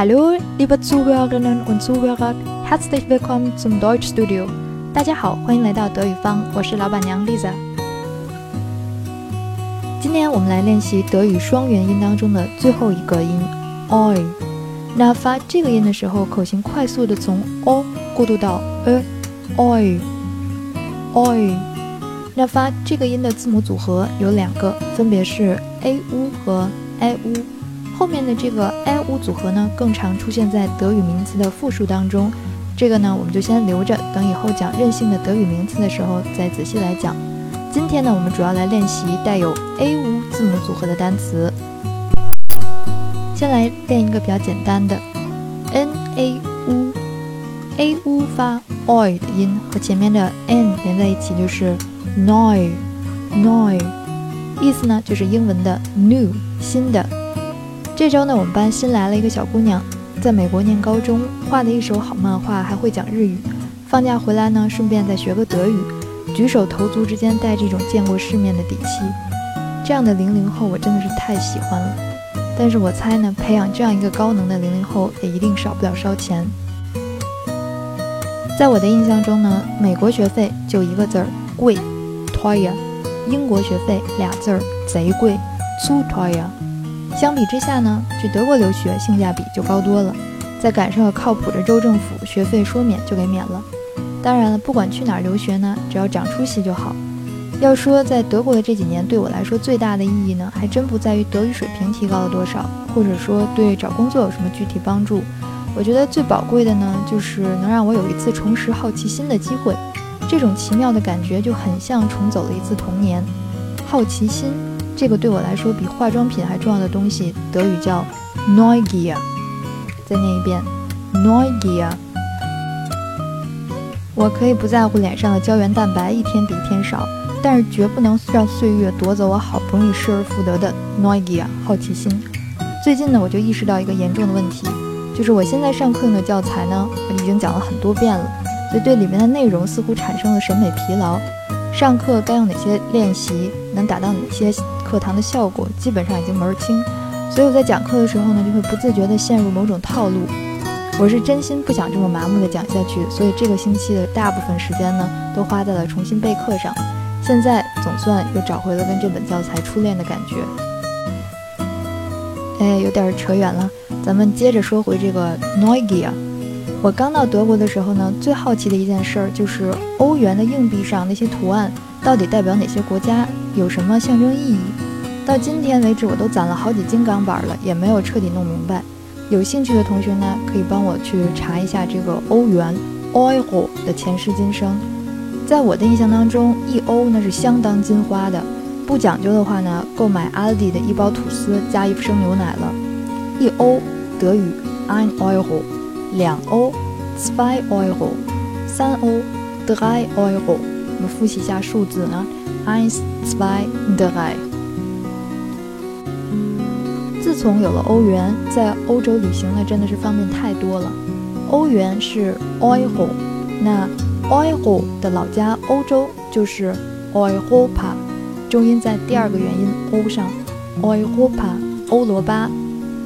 Hallo, liebe Zuhörerinnen und Zuhörer, herzlich willkommen zum Deutschstudio。大家好，欢迎来到德语方，我是老板娘 Lisa。今天我们来练习德语双元音当中的最后一个音 oi。那发这个音的时候，口型快速的从 o 过渡到 e，oi，oi。那发这个音的字母组合有两个，分别是 a u 和 i u。后面的这个 i u 组合呢，更常出现在德语名词的复数当中。这个呢，我们就先留着，等以后讲任性的德语名词的时候再仔细来讲。今天呢，我们主要来练习带有 a u 字母组合的单词。先来练一个比较简单的 n a u，a u 发 oi 的音，和前面的 n 连在一起就是 noi，noi，意思呢就是英文的 new 新的。这周呢，我们班新来了一个小姑娘，在美国念高中，画的一手好漫画，还会讲日语。放假回来呢，顺便再学个德语，举手投足之间带这种见过世面的底气。这样的零零后，我真的是太喜欢了。但是我猜呢，培养这样一个高能的零零后，也一定少不了烧钱。在我的印象中呢，美国学费就一个字儿贵 t o y a 英国学费俩字儿贼贵 z u t o y a 相比之下呢，去德国留学性价比就高多了。再赶上个靠谱的州政府，学费说免就给免了。当然了，不管去哪儿留学呢，只要长出息就好。要说在德国的这几年对我来说最大的意义呢，还真不在于德语水平提高了多少，或者说对找工作有什么具体帮助。我觉得最宝贵的呢，就是能让我有一次重拾好奇心的机会。这种奇妙的感觉就很像重走了一次童年。好奇心。这个对我来说比化妆品还重要的东西，德语叫 Neugier。再念一遍 Neugier。我可以不在乎脸上的胶原蛋白一天比一天少，但是绝不能让岁月夺走我好不容易失而复得的 Neugier 好奇心。最近呢，我就意识到一个严重的问题，就是我现在上课用的教材呢，我已经讲了很多遍了，所以对里面的内容似乎产生了审美疲劳。上课该用哪些练习，能达到哪些？课堂的效果基本上已经门儿清，所以我在讲课的时候呢，就会不自觉地陷入某种套路。我是真心不想这么麻木地讲下去，所以这个星期的大部分时间呢，都花在了重新备课上。现在总算又找回了跟这本教材初恋的感觉。哎，有点扯远了，咱们接着说回这个 Neugier。我刚到德国的时候呢，最好奇的一件事儿就是欧元的硬币上那些图案到底代表哪些国家。有什么象征意义？到今天为止，我都攒了好几斤钢板了，也没有彻底弄明白。有兴趣的同学呢，可以帮我去查一下这个欧元 （euro） 的前世今生。在我的印象当中，一欧那是相当金花的，不讲究的话呢，购买 Aldi 的一包吐司加一升牛奶了。一欧德语 ein Euro，两欧 zwei Euro，三欧 drei Euro。我们复习一下数字呢。eins, zwei, drei。自从有了欧元，在欧洲旅行呢，真的是方便太多了。欧元是 Euro，那 Euro 的老家欧洲就是 Europa，重音在第二个元音 O 上，Europa，欧罗巴。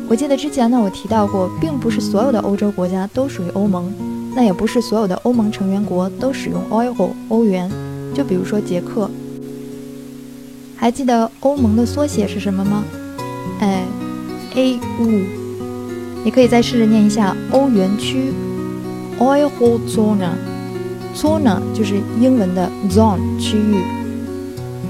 我记得之前呢，我提到过，并不是所有的欧洲国家都属于欧盟，那也不是所有的欧盟成员国都使用 Euro 欧元。就比如说捷克。还记得欧盟的缩写是什么吗？哎，A U。你可以再试着念一下欧元区，Eurozone。Zone 就是英文的 zone 区域。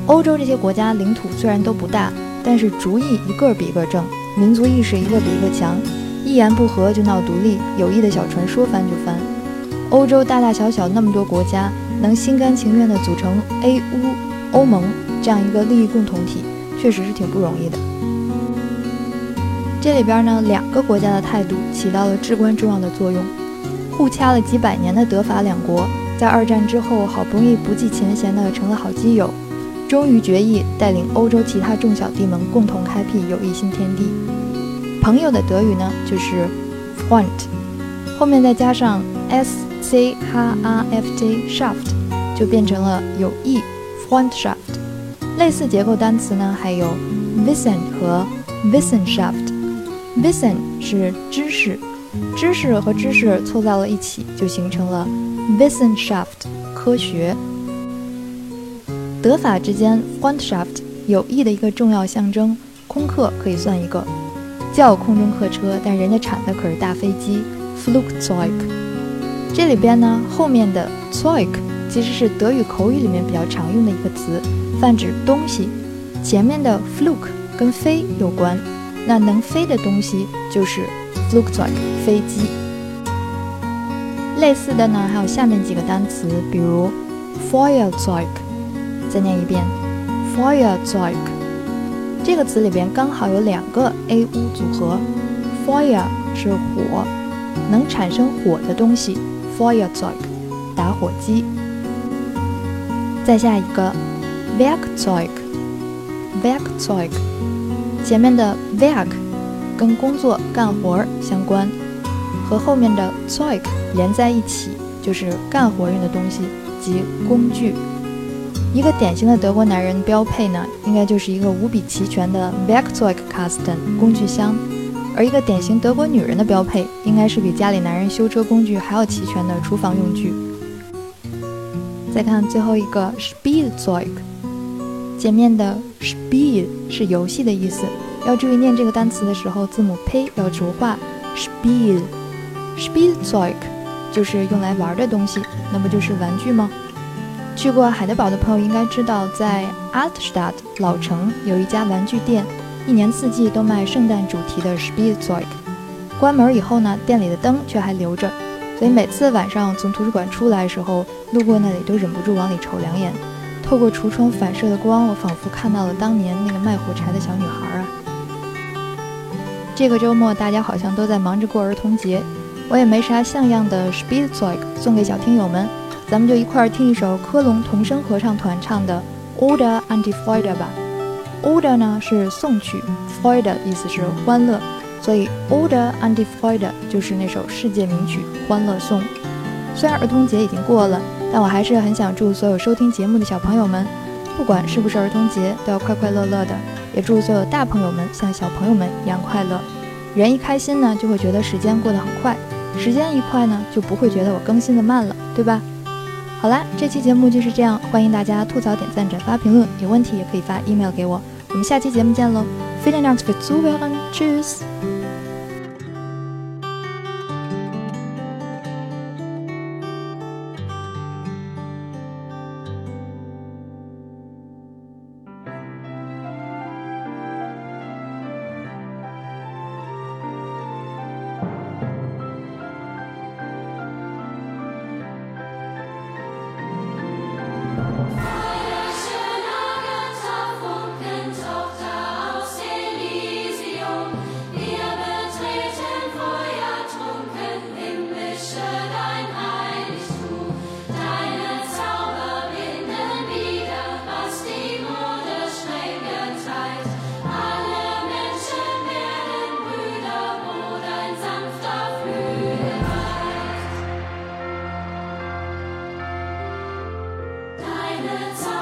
欧洲这些国家领土虽然都不大，但是主意一个比一个正，民族意识一个比一个强，一言不合就闹独立，有意的小船说翻就翻。欧洲大大小小那么多国家，能心甘情愿地组成 A U 欧盟。这样一个利益共同体，确实是挺不容易的。这里边呢，两个国家的态度起到了至关重要的作用。互掐了几百年的德法两国，在二战之后好不容易不计前嫌的成了好基友，终于决议带领欧洲其他众小弟们共同开辟友谊新天地。朋友的德语呢就是 Freund，后面再加上 s c h r f t s h a f t 就变成了友谊 Freundschaft。类似结构单词呢，还有 Wissen 和 Wissenschaft。Wissen 是知识知识和知识凑在了一起，就形成了 Wissenschaft 科学。德法之间 Freundschaft 友谊的一个重要象征，空客可以算一个，叫空中客车，但人家产的可是大飞机 Flugzeug。这里边呢，后面的 Zeug 其实是德语口语里面比较常用的一个词，泛指东西。前面的 Flug 跟飞有关，那能飞的东西就是 Flugzeug 飞机。类似的呢，还有下面几个单词，比如 Feuerzeug，再念一遍 Feuerzeug。这个词里边刚好有两个 a u 组合，Feuer 是火，能产生火的东西。Feuerzeug，打火机。再下一个，Werkzeug，Werkzeug，前面的 Werk 跟工作干活相关，和后面的 Zeug 连在一起，就是干活用的东西及工具。一个典型的德国男人标配呢，应该就是一个无比齐全的 Werkzeugkasten 工具箱。而一个典型德国女人的标配，应该是比家里男人修车工具还要齐全的厨房用具。再看最后一个 Spielzeug，前面的 Spiel 是游戏的意思，要注意念这个单词的时候，字母 P 要浊化。Spiel，Spielzeug 就是用来玩的东西，那不就是玩具吗？去过海德堡的朋友应该知道，在 Altstadt 老城有一家玩具店。一年四季都卖圣诞主题的 Spielzeug，关门以后呢，店里的灯却还留着，所以每次晚上从图书馆出来的时候，路过那里都忍不住往里瞅两眼。透过橱窗反射的光，我仿佛看到了当年那个卖火柴的小女孩啊。这个周末大家好像都在忙着过儿童节，我也没啥像样的 Spielzeug 送给小听友们，咱们就一块儿听一首科隆童声合唱团唱的 Oder an die Freude 吧。Oder 呢是送去，Freude 意思是欢乐，所以 Oder an die Freude 就是那首世界名曲《欢乐颂》。虽然儿童节已经过了，但我还是很想祝所有收听节目的小朋友们，不管是不是儿童节，都要快快乐乐的。也祝所有大朋友们像小朋友们一样快乐。人一开心呢，就会觉得时间过得很快；时间一快呢，就不会觉得我更新的慢了，对吧？好啦，这期节目就是这样，欢迎大家吐槽、点赞、转发、评论，有问题也可以发 email 给我。我们下期节目见喽！Vielen Dank fürs Zuhören. Tschüss. minutes.